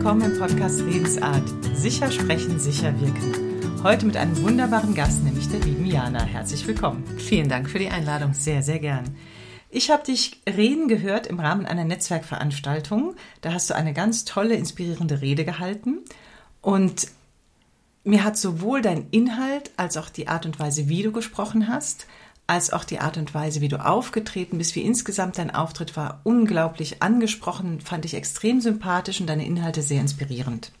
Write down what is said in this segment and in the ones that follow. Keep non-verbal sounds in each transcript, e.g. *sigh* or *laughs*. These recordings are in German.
willkommen im Podcast Lebensart. Sicher sprechen, sicher wirken. Heute mit einem wunderbaren Gast, nämlich der lieben Jana. Herzlich willkommen. Vielen Dank für die Einladung. Sehr, sehr gern. Ich habe dich reden gehört im Rahmen einer Netzwerkveranstaltung. Da hast du eine ganz tolle, inspirierende Rede gehalten. Und mir hat sowohl dein Inhalt als auch die Art und Weise, wie du gesprochen hast, als auch die Art und Weise, wie du aufgetreten bist, wie insgesamt dein Auftritt war, unglaublich angesprochen, fand ich extrem sympathisch und deine Inhalte sehr inspirierend.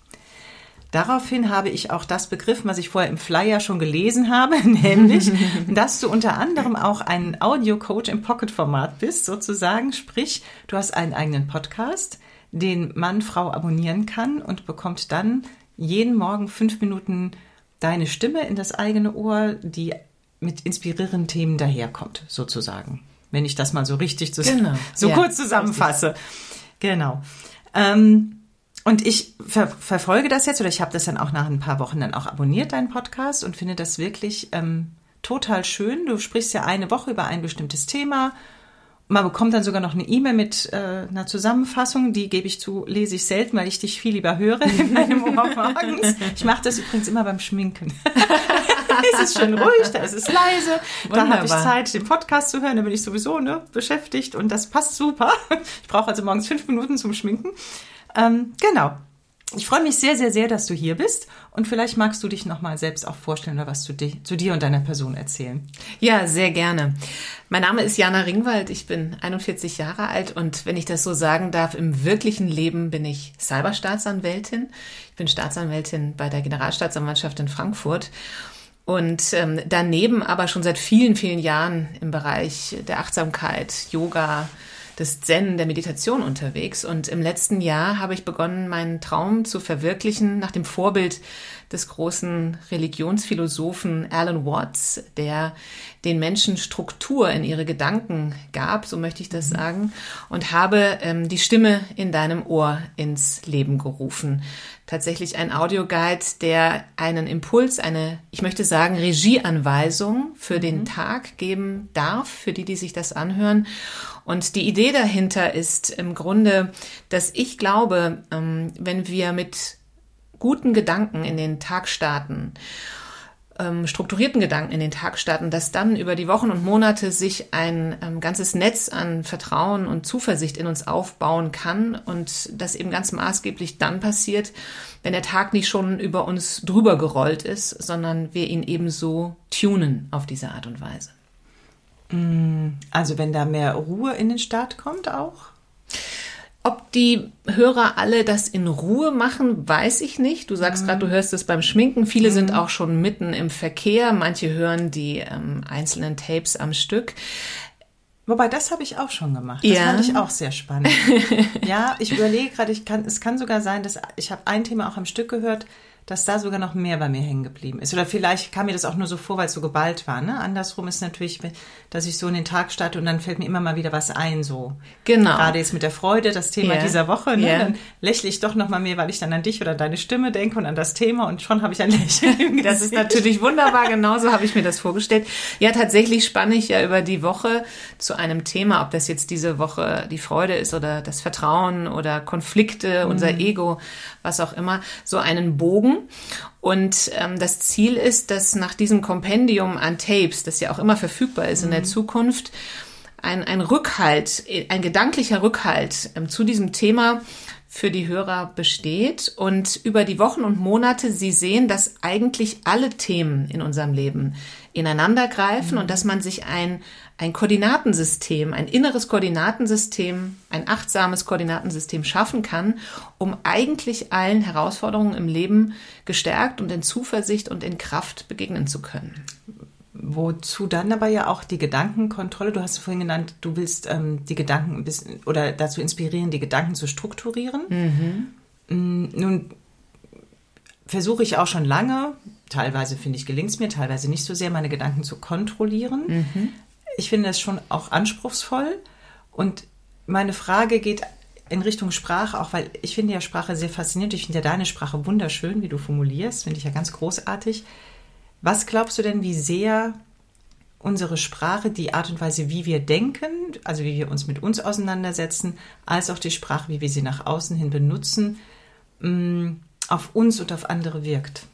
Daraufhin habe ich auch das begriffen, was ich vorher im Flyer schon gelesen habe, *laughs* nämlich, *laughs* dass du unter anderem auch ein Audio-Coach im Pocket-Format bist, sozusagen. Sprich, du hast einen eigenen Podcast, den Mann, Frau abonnieren kann und bekommt dann jeden Morgen fünf Minuten deine Stimme in das eigene Ohr, die mit inspirierenden Themen daherkommt, sozusagen. Wenn ich das mal so richtig zus genau. *laughs* so ja, kurz zusammenfasse. Richtig. Genau. Ähm, und ich ver verfolge das jetzt oder ich habe das dann auch nach ein paar Wochen dann auch abonniert, deinen Podcast, und finde das wirklich ähm, total schön. Du sprichst ja eine Woche über ein bestimmtes Thema. Man bekommt dann sogar noch eine E-Mail mit äh, einer Zusammenfassung, die gebe ich zu, lese ich selten, weil ich dich viel lieber höre in meinem *laughs* Ohr morgens. Ich mache das übrigens immer beim Schminken. *laughs* es ist schön ruhig, da ist es leise, Wunderbar. da habe ich Zeit, den Podcast zu hören, da bin ich sowieso ne, beschäftigt und das passt super. Ich brauche also morgens fünf Minuten zum Schminken. Ähm, genau. Ich freue mich sehr, sehr, sehr, dass du hier bist und vielleicht magst du dich nochmal selbst auch vorstellen oder was zu, di zu dir und deiner Person erzählen. Ja, sehr gerne. Mein Name ist Jana Ringwald, ich bin 41 Jahre alt und wenn ich das so sagen darf, im wirklichen Leben bin ich Cyberstaatsanwältin. Ich bin Staatsanwältin bei der Generalstaatsanwaltschaft in Frankfurt und ähm, daneben aber schon seit vielen, vielen Jahren im Bereich der Achtsamkeit, Yoga, des Zen, der Meditation unterwegs. Und im letzten Jahr habe ich begonnen, meinen Traum zu verwirklichen nach dem Vorbild des großen Religionsphilosophen Alan Watts, der den Menschen Struktur in ihre Gedanken gab, so möchte ich das mhm. sagen, und habe ähm, die Stimme in deinem Ohr ins Leben gerufen. Tatsächlich ein Audioguide, der einen Impuls, eine, ich möchte sagen, Regieanweisung für mhm. den Tag geben darf, für die, die sich das anhören. Und die Idee dahinter ist im Grunde, dass ich glaube, ähm, wenn wir mit guten Gedanken in den Tag starten, ähm, strukturierten Gedanken in den Tag starten, dass dann über die Wochen und Monate sich ein ähm, ganzes Netz an Vertrauen und Zuversicht in uns aufbauen kann und das eben ganz maßgeblich dann passiert, wenn der Tag nicht schon über uns drüber gerollt ist, sondern wir ihn eben so tunen auf diese Art und Weise. Mm, also wenn da mehr Ruhe in den Start kommt auch? Ob die Hörer alle das in Ruhe machen, weiß ich nicht. Du sagst mhm. gerade, du hörst es beim Schminken. Viele mhm. sind auch schon mitten im Verkehr. Manche hören die ähm, einzelnen Tapes am Stück. Wobei, das habe ich auch schon gemacht. Das ja. fand ich auch sehr spannend. *laughs* ja, ich überlege gerade, ich kann, es kann sogar sein, dass ich habe ein Thema auch am Stück gehört, dass da sogar noch mehr bei mir hängen geblieben ist. Oder vielleicht kam mir das auch nur so vor, weil es so geballt war. Ne? Andersrum ist natürlich, dass ich so in den Tag starte und dann fällt mir immer mal wieder was ein. So genau. Gerade jetzt mit der Freude, das Thema yeah. dieser Woche. Ne? Yeah. Dann lächle ich doch noch mal mehr, weil ich dann an dich oder deine Stimme denke und an das Thema und schon habe ich ein Lächeln. *laughs* das ist natürlich wunderbar. Genauso habe ich mir das vorgestellt. Ja, tatsächlich spanne ich ja über die Woche zu einem Thema, ob das jetzt diese Woche die Freude ist oder das Vertrauen oder Konflikte, mhm. unser Ego, was auch immer, so einen Bogen und ähm, das Ziel ist, dass nach diesem Kompendium an Tapes, das ja auch immer verfügbar ist mhm. in der mhm. Zukunft, ein, ein Rückhalt, ein gedanklicher Rückhalt ähm, zu diesem Thema für die Hörer besteht und über die Wochen und Monate sie sehen, dass eigentlich alle Themen in unserem Leben ineinander greifen mhm. und dass man sich ein, ein Koordinatensystem, ein inneres Koordinatensystem, ein achtsames Koordinatensystem schaffen kann, um eigentlich allen Herausforderungen im Leben gestärkt und in Zuversicht und in Kraft begegnen zu können. Wozu dann aber ja auch die Gedankenkontrolle, du hast vorhin genannt, du willst ähm, die Gedanken ein bisschen oder dazu inspirieren, die Gedanken zu strukturieren. Mhm. Mm, nun versuche ich auch schon lange, teilweise finde ich, gelingt es mir, teilweise nicht so sehr, meine Gedanken zu kontrollieren. Mhm ich finde das schon auch anspruchsvoll. Und meine Frage geht in Richtung Sprache, auch weil ich finde ja Sprache sehr faszinierend. Ich finde ja deine Sprache wunderschön, wie du formulierst, finde ich ja ganz großartig. Was glaubst du denn, wie sehr unsere Sprache, die Art und Weise, wie wir denken, also wie wir uns mit uns auseinandersetzen, als auch die Sprache, wie wir sie nach außen hin benutzen, mh, auf uns und auf andere wirkt?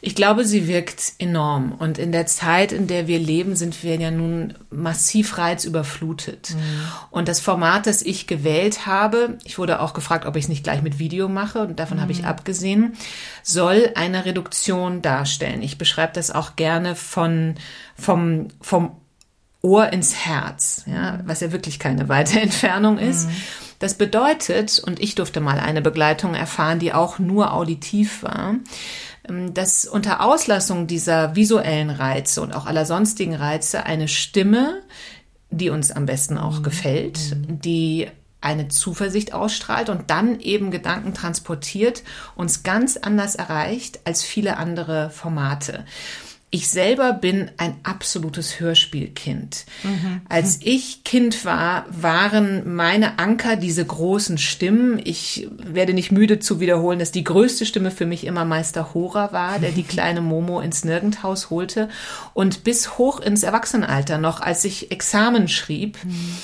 Ich glaube, sie wirkt enorm. Und in der Zeit, in der wir leben, sind wir ja nun massiv reizüberflutet. Mhm. Und das Format, das ich gewählt habe, ich wurde auch gefragt, ob ich es nicht gleich mit Video mache, und davon mhm. habe ich mhm. abgesehen, soll eine Reduktion darstellen. Ich beschreibe das auch gerne von, vom, vom Ohr ins Herz, ja, was ja wirklich keine weite *laughs* Entfernung ist. Mhm. Das bedeutet, und ich durfte mal eine Begleitung erfahren, die auch nur auditiv war, dass unter Auslassung dieser visuellen Reize und auch aller sonstigen Reize eine Stimme, die uns am besten auch mhm. gefällt, mhm. die eine Zuversicht ausstrahlt und dann eben Gedanken transportiert, uns ganz anders erreicht als viele andere Formate. Ich selber bin ein absolutes Hörspielkind. Mhm. Als ich Kind war, waren meine Anker diese großen Stimmen. Ich werde nicht müde zu wiederholen, dass die größte Stimme für mich immer Meister Hora war, der die *laughs* kleine Momo ins Nirgendhaus holte. Und bis hoch ins Erwachsenenalter noch, als ich Examen schrieb, mhm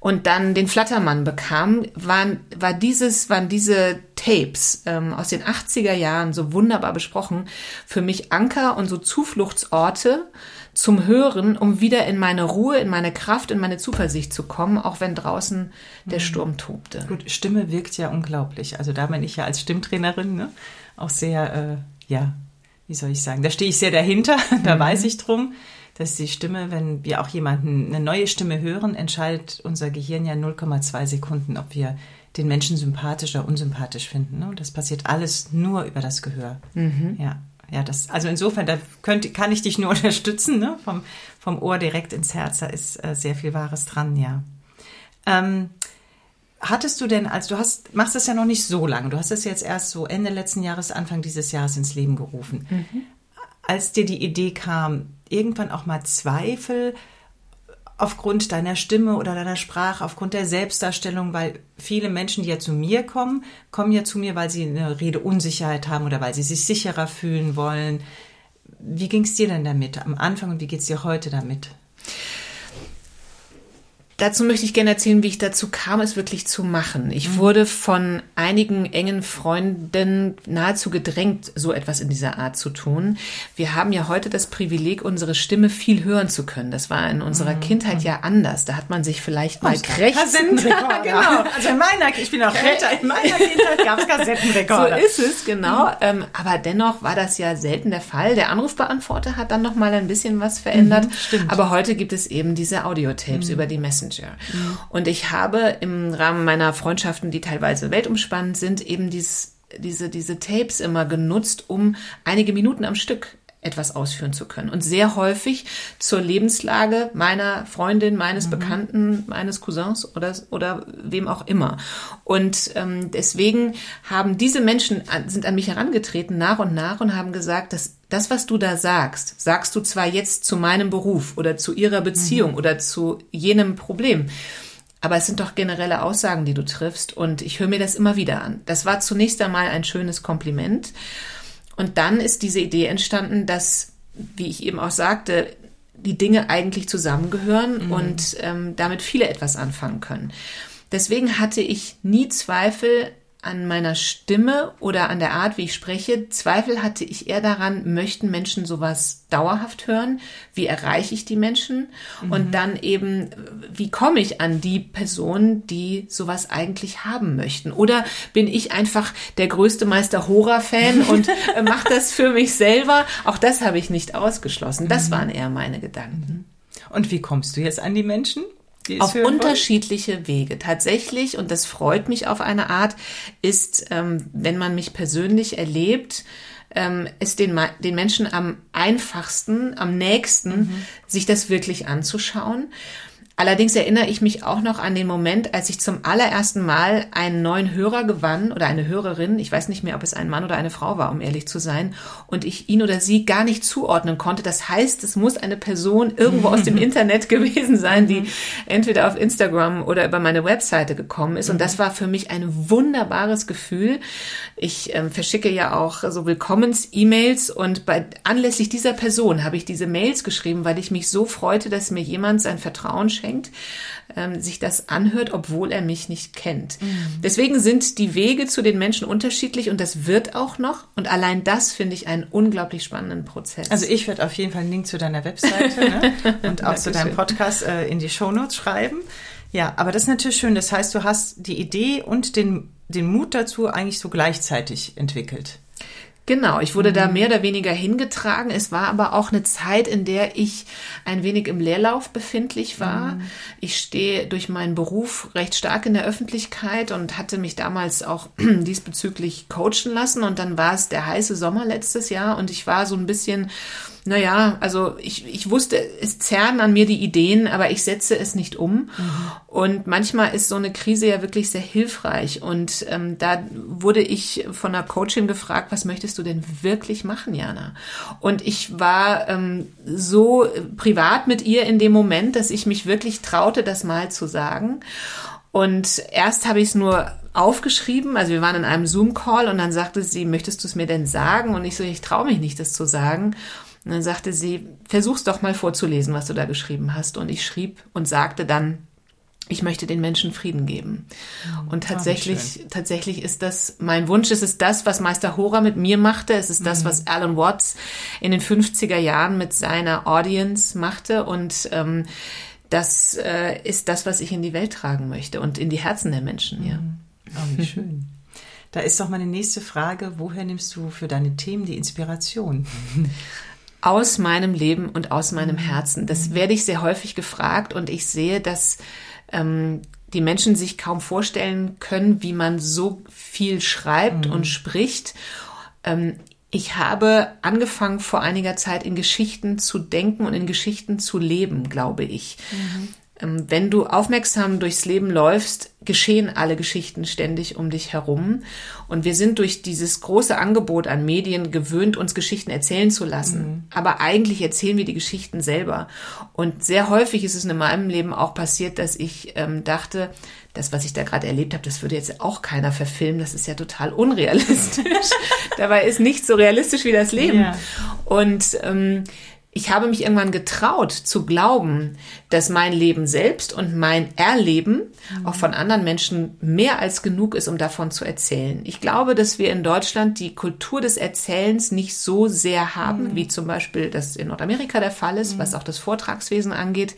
und dann den Flattermann bekam, waren, war dieses, waren diese Tapes ähm, aus den 80er Jahren so wunderbar besprochen, für mich Anker und so Zufluchtsorte zum Hören, um wieder in meine Ruhe, in meine Kraft, in meine Zuversicht zu kommen, auch wenn draußen der mhm. Sturm tobte. Gut, Stimme wirkt ja unglaublich. Also da bin ich ja als Stimmtrainerin ne, auch sehr, äh, ja, wie soll ich sagen, da stehe ich sehr dahinter, *laughs* da mhm. weiß ich drum dass die Stimme, wenn wir auch jemanden eine neue Stimme hören, entscheidet unser Gehirn ja 0,2 Sekunden, ob wir den Menschen sympathisch oder unsympathisch finden. Ne? Das passiert alles nur über das Gehör. Mhm. Ja. Ja, das, also insofern, da könnte, kann ich dich nur *laughs* unterstützen, ne? vom, vom Ohr direkt ins Herz, da ist äh, sehr viel Wahres dran, ja. Ähm, hattest du denn, als du hast, machst das ja noch nicht so lange, du hast es jetzt erst so Ende letzten Jahres, Anfang dieses Jahres ins Leben gerufen. Mhm. Als dir die Idee kam, irgendwann auch mal Zweifel aufgrund deiner Stimme oder deiner Sprache, aufgrund der Selbstdarstellung, weil viele Menschen, die ja zu mir kommen, kommen ja zu mir, weil sie eine Redeunsicherheit haben oder weil sie sich sicherer fühlen wollen. Wie ging es dir denn damit am Anfang und wie geht es dir heute damit? Dazu möchte ich gerne erzählen, wie ich dazu kam, es wirklich zu machen. Ich mhm. wurde von einigen engen Freunden nahezu gedrängt, so etwas in dieser Art zu tun. Wir haben ja heute das Privileg, unsere Stimme viel hören zu können. Das war in unserer mhm. Kindheit ja anders. Da hat man sich vielleicht mal krächzend. *laughs* genau. Also in meiner, ich bin auch älter, in meiner Kindheit gab es Kassettenrekorder. So ist es, genau. Mhm. Ähm, aber dennoch war das ja selten der Fall. Der Anrufbeantworter hat dann noch mal ein bisschen was verändert. Mhm, stimmt. Aber heute gibt es eben diese Audiotapes mhm. über die Messenger. Messenger. Mhm. Und ich habe im Rahmen meiner Freundschaften, die teilweise weltumspannend sind, eben dies, diese, diese Tapes immer genutzt, um einige Minuten am Stück etwas ausführen zu können. Und sehr häufig zur Lebenslage meiner Freundin, meines mhm. Bekannten, meines Cousins oder, oder wem auch immer. Und ähm, deswegen haben diese Menschen, sind an mich herangetreten nach und nach und haben gesagt, dass das, was du da sagst, sagst du zwar jetzt zu meinem Beruf oder zu ihrer Beziehung mhm. oder zu jenem Problem, aber es sind doch generelle Aussagen, die du triffst und ich höre mir das immer wieder an. Das war zunächst einmal ein schönes Kompliment. Und dann ist diese Idee entstanden, dass, wie ich eben auch sagte, die Dinge eigentlich zusammengehören mhm. und ähm, damit viele etwas anfangen können. Deswegen hatte ich nie Zweifel an meiner Stimme oder an der Art, wie ich spreche. Zweifel hatte ich eher daran, möchten Menschen sowas dauerhaft hören? Wie erreiche ich die Menschen? Mhm. Und dann eben, wie komme ich an die Personen, die sowas eigentlich haben möchten? Oder bin ich einfach der größte Meister Hora-Fan *laughs* und äh, mache das für mich selber? Auch das habe ich nicht ausgeschlossen. Das mhm. waren eher meine Gedanken. Und wie kommst du jetzt an die Menschen? Auf unterschiedliche wollen? Wege. Tatsächlich, und das freut mich auf eine Art, ist, ähm, wenn man mich persönlich erlebt, ähm, ist den, den Menschen am einfachsten, am nächsten, mhm. sich das wirklich anzuschauen. Allerdings erinnere ich mich auch noch an den Moment, als ich zum allerersten Mal einen neuen Hörer gewann oder eine Hörerin, ich weiß nicht mehr, ob es ein Mann oder eine Frau war, um ehrlich zu sein, und ich ihn oder sie gar nicht zuordnen konnte. Das heißt, es muss eine Person irgendwo aus dem *laughs* Internet gewesen sein, die entweder auf Instagram oder über meine Webseite gekommen ist. Und das war für mich ein wunderbares Gefühl. Ich ähm, verschicke ja auch so Willkommens-E-Mails und bei anlässlich dieser Person habe ich diese Mails geschrieben, weil ich mich so freute, dass mir jemand sein Vertrauen schenkt anfängt, ähm, sich das anhört, obwohl er mich nicht kennt. Mhm. Deswegen sind die Wege zu den Menschen unterschiedlich und das wird auch noch. Und allein das finde ich einen unglaublich spannenden Prozess. Also ich werde auf jeden Fall einen Link zu deiner Webseite ne? *laughs* und auch zu deinem Podcast äh, in die Shownotes schreiben. Ja, aber das ist natürlich schön. Das heißt, du hast die Idee und den, den Mut dazu eigentlich so gleichzeitig entwickelt. Genau, ich wurde mhm. da mehr oder weniger hingetragen. Es war aber auch eine Zeit, in der ich ein wenig im Leerlauf befindlich war. Mhm. Ich stehe durch meinen Beruf recht stark in der Öffentlichkeit und hatte mich damals auch *clears throat* diesbezüglich coachen lassen. Und dann war es der heiße Sommer letztes Jahr und ich war so ein bisschen naja, also ich, ich wusste, es zerren an mir die Ideen, aber ich setze es nicht um. Mhm. Und manchmal ist so eine Krise ja wirklich sehr hilfreich. Und ähm, da wurde ich von einer Coachin gefragt, was möchtest du denn wirklich machen, Jana? Und ich war ähm, so privat mit ihr in dem Moment, dass ich mich wirklich traute, das mal zu sagen. Und erst habe ich es nur aufgeschrieben, also wir waren in einem Zoom-Call und dann sagte sie, möchtest du es mir denn sagen? Und ich so, ich traue mich nicht, das zu sagen. Und dann sagte sie, versuch's doch mal vorzulesen, was du da geschrieben hast. Und ich schrieb und sagte dann, ich möchte den Menschen Frieden geben. Mhm. Und tatsächlich, oh, tatsächlich ist das mein Wunsch. Es ist das, was Meister Hora mit mir machte. Es ist das, mhm. was Alan Watts in den 50er Jahren mit seiner Audience machte. Und ähm, das äh, ist das, was ich in die Welt tragen möchte und in die Herzen der Menschen. Ja. Oh, wie schön. Da ist doch meine nächste Frage, woher nimmst du für deine Themen die Inspiration? *laughs* aus meinem Leben und aus meinem mhm. Herzen. Das werde ich sehr häufig gefragt und ich sehe, dass ähm, die Menschen sich kaum vorstellen können, wie man so viel schreibt mhm. und spricht. Ähm, ich habe angefangen vor einiger Zeit in Geschichten zu denken und in Geschichten zu leben, glaube ich. Mhm. Ähm, wenn du aufmerksam durchs Leben läufst, geschehen alle Geschichten ständig um dich herum. Und wir sind durch dieses große Angebot an Medien gewöhnt, uns Geschichten erzählen zu lassen. Mhm. Aber eigentlich erzählen wir die Geschichten selber. Und sehr häufig ist es in meinem Leben auch passiert, dass ich ähm, dachte, das, was ich da gerade erlebt habe, das würde jetzt auch keiner verfilmen. Das ist ja total unrealistisch. *laughs* Dabei ist nichts so realistisch wie das Leben. Ja. Und ähm, ich habe mich irgendwann getraut zu glauben, dass mein Leben selbst und mein Erleben mhm. auch von anderen Menschen mehr als genug ist, um davon zu erzählen. Ich glaube, dass wir in Deutschland die Kultur des Erzählens nicht so sehr haben, mhm. wie zum Beispiel das in Nordamerika der Fall ist, mhm. was auch das Vortragswesen angeht.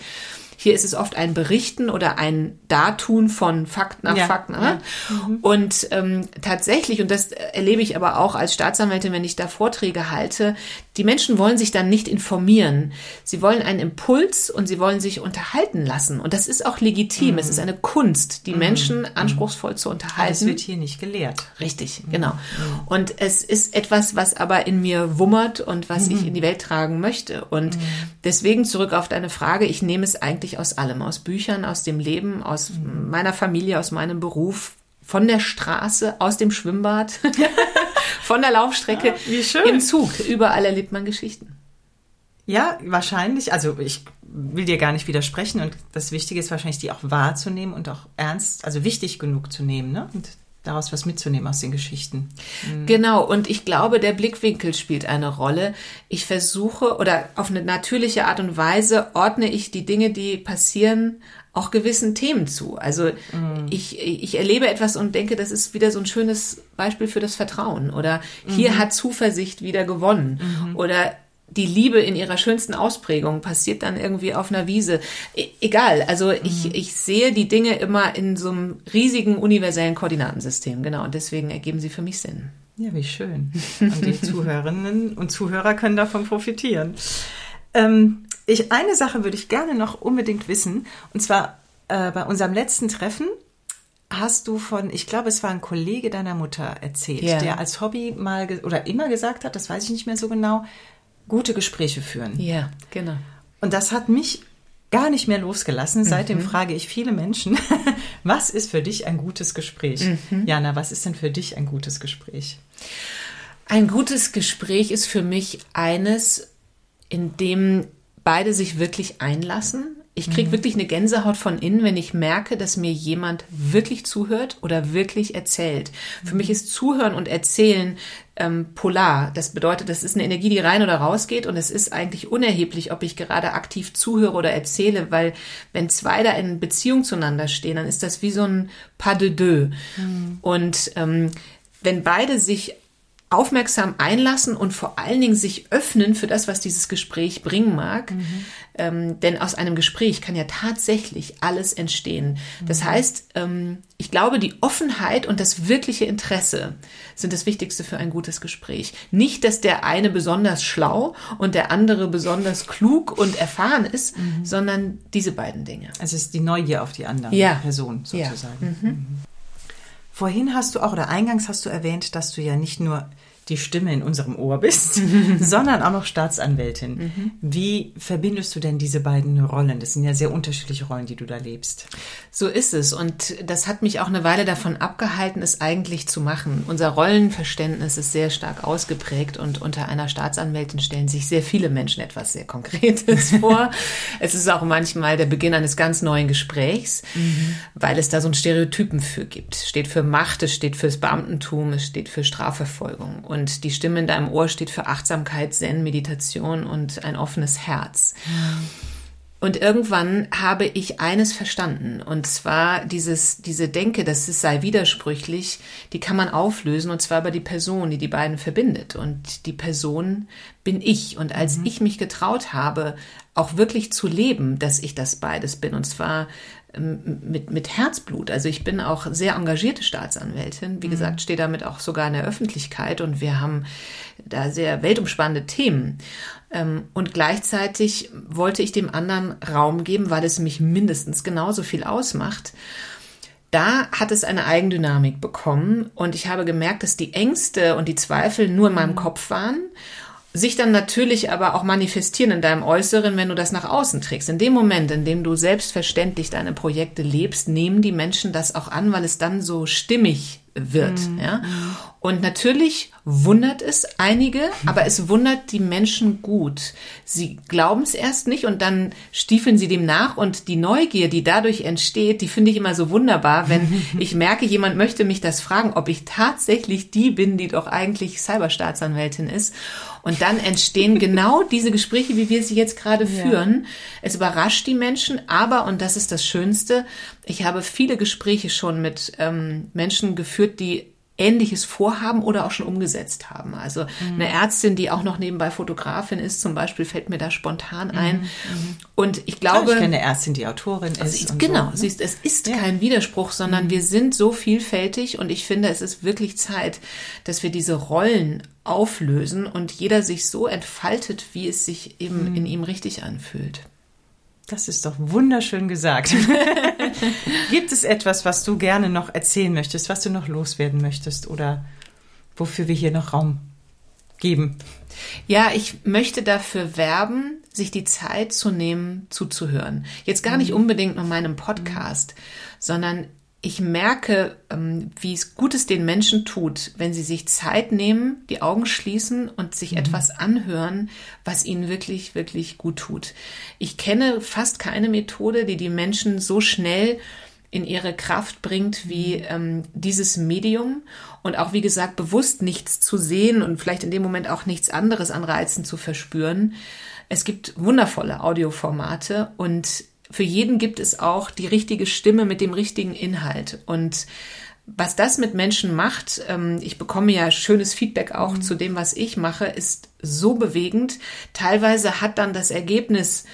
Hier ist es oft ein Berichten oder ein Dartun von Fakt nach ja, Fakt. Ne? Mhm. Und ähm, tatsächlich, und das erlebe ich aber auch als Staatsanwältin, wenn ich da Vorträge halte, die Menschen wollen sich dann nicht informieren. Sie wollen einen Impuls und sie wollen sich unterhalten lassen. Und das ist auch legitim. Mhm. Es ist eine Kunst, die mhm. Menschen mhm. anspruchsprochvoll zu unterhalten. Es wird hier nicht gelehrt. Richtig, mhm. genau. Mhm. Und es ist etwas, was aber in mir wummert und was ich in die Welt tragen möchte. Und deswegen zurück auf deine Frage. Ich nehme es eigentlich aus allem, aus Büchern, aus dem Leben, aus mhm. meiner Familie, aus meinem Beruf, von der Straße, aus dem Schwimmbad, *laughs* von der Laufstrecke, ja, wie schön. im Zug. Überall erlebt man Geschichten. Ja, wahrscheinlich. Also ich will dir gar nicht widersprechen und das Wichtige ist wahrscheinlich, die auch wahrzunehmen und auch ernst, also wichtig genug zu nehmen, ne? Und daraus was mitzunehmen aus den Geschichten. Mhm. Genau, und ich glaube, der Blickwinkel spielt eine Rolle. Ich versuche oder auf eine natürliche Art und Weise ordne ich die Dinge, die passieren, auch gewissen Themen zu. Also mhm. ich, ich erlebe etwas und denke, das ist wieder so ein schönes Beispiel für das Vertrauen. Oder hier mhm. hat Zuversicht wieder gewonnen. Mhm. Oder die Liebe in ihrer schönsten Ausprägung passiert dann irgendwie auf einer Wiese. E egal, also mhm. ich, ich sehe die Dinge immer in so einem riesigen universellen Koordinatensystem, genau, und deswegen ergeben sie für mich Sinn. Ja, wie schön. Und die *laughs* Zuhörerinnen und Zuhörer können davon profitieren. Ähm, ich, eine Sache würde ich gerne noch unbedingt wissen, und zwar äh, bei unserem letzten Treffen hast du von, ich glaube, es war ein Kollege deiner Mutter erzählt, ja. der als Hobby mal oder immer gesagt hat, das weiß ich nicht mehr so genau, gute Gespräche führen. Ja, genau. Und das hat mich gar nicht mehr losgelassen. Seitdem mhm. frage ich viele Menschen, *laughs* was ist für dich ein gutes Gespräch? Mhm. Jana, was ist denn für dich ein gutes Gespräch? Ein gutes Gespräch ist für mich eines, in dem beide sich wirklich einlassen. Ich kriege wirklich eine Gänsehaut von innen, wenn ich merke, dass mir jemand wirklich zuhört oder wirklich erzählt. Für mich ist Zuhören und Erzählen ähm, polar. Das bedeutet, das ist eine Energie, die rein oder raus geht und es ist eigentlich unerheblich, ob ich gerade aktiv zuhöre oder erzähle, weil wenn zwei da in Beziehung zueinander stehen, dann ist das wie so ein Pas de deux. Mhm. Und ähm, wenn beide sich aufmerksam einlassen und vor allen Dingen sich öffnen für das, was dieses Gespräch bringen mag. Mhm. Ähm, denn aus einem Gespräch kann ja tatsächlich alles entstehen. Das mhm. heißt, ähm, ich glaube, die Offenheit und das wirkliche Interesse sind das Wichtigste für ein gutes Gespräch. Nicht, dass der eine besonders schlau und der andere besonders klug und erfahren ist, mhm. sondern diese beiden Dinge. Also es ist die Neugier auf die andere ja. Person sozusagen. Ja. Vorhin hast du auch, oder eingangs hast du erwähnt, dass du ja nicht nur die Stimme in unserem Ohr bist, *laughs* sondern auch noch Staatsanwältin. Mhm. Wie verbindest du denn diese beiden Rollen? Das sind ja sehr unterschiedliche Rollen, die du da lebst. So ist es. Und das hat mich auch eine Weile davon abgehalten, es eigentlich zu machen. Unser Rollenverständnis ist sehr stark ausgeprägt und unter einer Staatsanwältin stellen sich sehr viele Menschen etwas sehr Konkretes *laughs* vor. es ist auch manchmal der Beginn eines ganz neuen Gesprächs, mhm. weil es da so einen Stereotypen für gibt. Es steht für Macht, es steht fürs Beamtentum, es steht für Strafverfolgung. Und und die Stimme in deinem Ohr steht für Achtsamkeit, Zen, Meditation und ein offenes Herz. Und irgendwann habe ich eines verstanden, und zwar dieses, diese Denke, dass es sei widersprüchlich, die kann man auflösen, und zwar über die Person, die die beiden verbindet. Und die Person bin ich. Und als mhm. ich mich getraut habe, auch wirklich zu leben, dass ich das beides bin, und zwar mit, mit Herzblut. Also ich bin auch sehr engagierte Staatsanwältin. Wie mhm. gesagt, stehe damit auch sogar in der Öffentlichkeit und wir haben da sehr weltumspannende Themen. Ähm, und gleichzeitig wollte ich dem anderen Raum geben, weil es mich mindestens genauso viel ausmacht. Da hat es eine Eigendynamik bekommen und ich habe gemerkt, dass die Ängste und die Zweifel nur in meinem mhm. Kopf waren sich dann natürlich aber auch manifestieren in deinem Äußeren, wenn du das nach außen trägst. In dem Moment, in dem du selbstverständlich deine Projekte lebst, nehmen die Menschen das auch an, weil es dann so stimmig wird. Mhm. Ja? Und natürlich wundert es einige, aber es wundert die Menschen gut. Sie glauben es erst nicht und dann stiefeln sie dem nach und die Neugier, die dadurch entsteht, die finde ich immer so wunderbar, wenn *laughs* ich merke, jemand möchte mich das fragen, ob ich tatsächlich die bin, die doch eigentlich Cyberstaatsanwältin ist. Und dann entstehen *laughs* genau diese Gespräche, wie wir sie jetzt gerade führen. Ja. Es überrascht die Menschen, aber, und das ist das Schönste, ich habe viele Gespräche schon mit ähm, Menschen geführt, die Ähnliches vorhaben oder auch schon umgesetzt haben. Also mhm. eine Ärztin, die auch noch nebenbei Fotografin ist, zum Beispiel, fällt mir da spontan mhm, ein. Mhm. Und ich glaube. ich kenne eine Ärztin, die Autorin ist. Also genau, so. Ne? siehst, es ist ja. kein Widerspruch, sondern mhm. wir sind so vielfältig und ich finde, es ist wirklich Zeit, dass wir diese Rollen auflösen und jeder sich so entfaltet, wie es sich eben mhm. in ihm richtig anfühlt. Das ist doch wunderschön gesagt. *laughs* Gibt es etwas, was du gerne noch erzählen möchtest, was du noch loswerden möchtest oder wofür wir hier noch Raum geben? Ja, ich möchte dafür werben, sich die Zeit zu nehmen, zuzuhören. Jetzt gar nicht mhm. unbedingt nur meinem Podcast, sondern ich merke, ähm, wie es Gutes den Menschen tut, wenn sie sich Zeit nehmen, die Augen schließen und sich mhm. etwas anhören, was ihnen wirklich, wirklich gut tut. Ich kenne fast keine Methode, die die Menschen so schnell in ihre Kraft bringt wie mhm. ähm, dieses Medium und auch wie gesagt bewusst nichts zu sehen und vielleicht in dem Moment auch nichts anderes an Reizen zu verspüren. Es gibt wundervolle Audioformate und für jeden gibt es auch die richtige Stimme mit dem richtigen Inhalt. Und was das mit Menschen macht, ähm, ich bekomme ja schönes Feedback auch mhm. zu dem, was ich mache, ist so bewegend. Teilweise hat dann das Ergebnis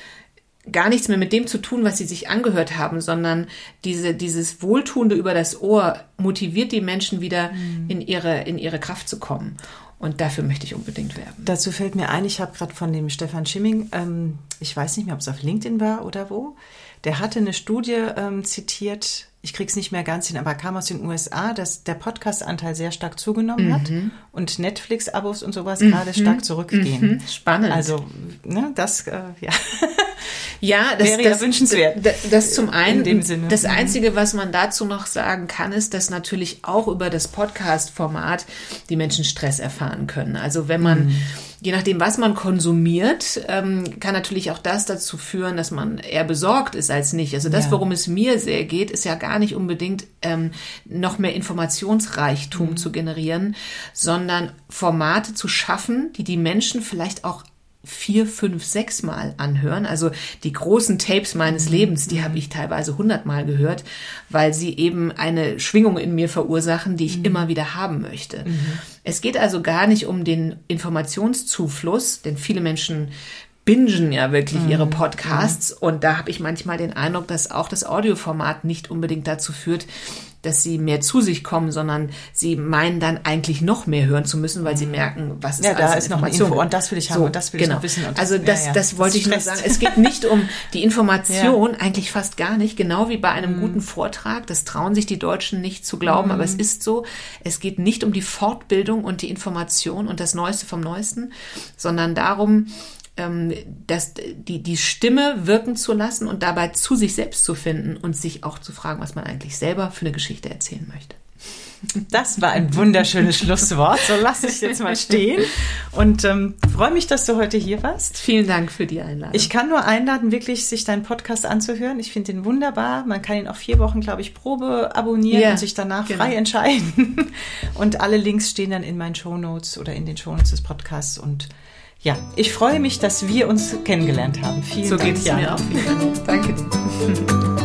gar nichts mehr mit dem zu tun, was sie sich angehört haben, sondern diese, dieses Wohltuende über das Ohr motiviert die Menschen wieder mhm. in ihre, in ihre Kraft zu kommen. Und dafür möchte ich unbedingt werben. Dazu fällt mir ein, ich habe gerade von dem Stefan Schimming, ähm, ich weiß nicht mehr, ob es auf LinkedIn war oder wo, der hatte eine Studie ähm, zitiert, ich kriege es nicht mehr ganz hin, aber kam aus den USA, dass der Podcast-Anteil sehr stark zugenommen mhm. hat und Netflix-Abos und sowas mhm. gerade stark zurückgehen. Mhm. Spannend. Also, ne, das, äh, ja. *laughs* Ja, das Wäre das, ja wünschenswert. Das, das zum einen. In dem Sinne. Das Mhm. Einzige, was man dazu noch sagen kann, ist, dass natürlich auch über das Podcast-Format die Menschen Stress erfahren können. Also wenn man, Mhm. je nachdem, was man konsumiert, ähm, kann natürlich auch das dazu führen, dass man eher besorgt ist als nicht. Also das, Ja. worum es mir sehr geht, ist ja gar nicht unbedingt ähm, noch mehr Informationsreichtum Mhm. zu generieren, sondern Formate zu schaffen, die die Menschen vielleicht auch vier, fünf, sechs Mal anhören. Also die großen Tapes Mhm. meines Lebens, die habe ich teilweise hundertmal gehört, weil sie eben eine Schwingung in mir verursachen, die Mhm. ich immer wieder haben möchte. Es geht also gar nicht um den Informationszufluss, denn viele Menschen bingen ja wirklich Mhm. ihre Podcasts und da habe ich manchmal den Eindruck, dass auch das Audioformat nicht unbedingt dazu führt, dass sie mehr zu sich kommen, sondern sie meinen dann eigentlich noch mehr hören zu müssen, weil sie merken, was ist Mhm. Ja, da alles an ist noch Information. Info und das will ich haben und das will ich noch wissen und das- also das, ja, ja. das wollte Das ich nur stresst. sagen. Es geht nicht um die Information, *laughs* eigentlich fast gar nicht, genau wie bei einem guten Vortrag. Das trauen sich die Deutschen nicht zu glauben, aber es ist so. Es geht nicht um die Fortbildung und die Information und das Neueste vom Neuesten, sondern darum, ähm, dass die, die Stimme wirken zu lassen und dabei zu sich selbst zu finden und sich auch zu fragen, was man eigentlich selber für eine Geschichte erzählen möchte. Das war ein wunderschönes Schlusswort. So lasse ich es jetzt mal stehen. Und ähm, freue mich, dass du heute hier warst. Vielen Dank für die Einladung. Ich kann nur einladen, wirklich sich deinen Podcast anzuhören. Ich finde ihn wunderbar. Man kann ihn auch vier Wochen, glaube ich, Probe abonnieren Ja, und sich danach genau. frei entscheiden. *laughs* Und alle Links stehen dann in meinen Shownotes oder in den Shownotes des Podcasts. Und ja, ich freue mich, dass wir uns kennengelernt haben. Vielen so Dank. geht es mir auch. Vielen Dank. Danke dir. *laughs*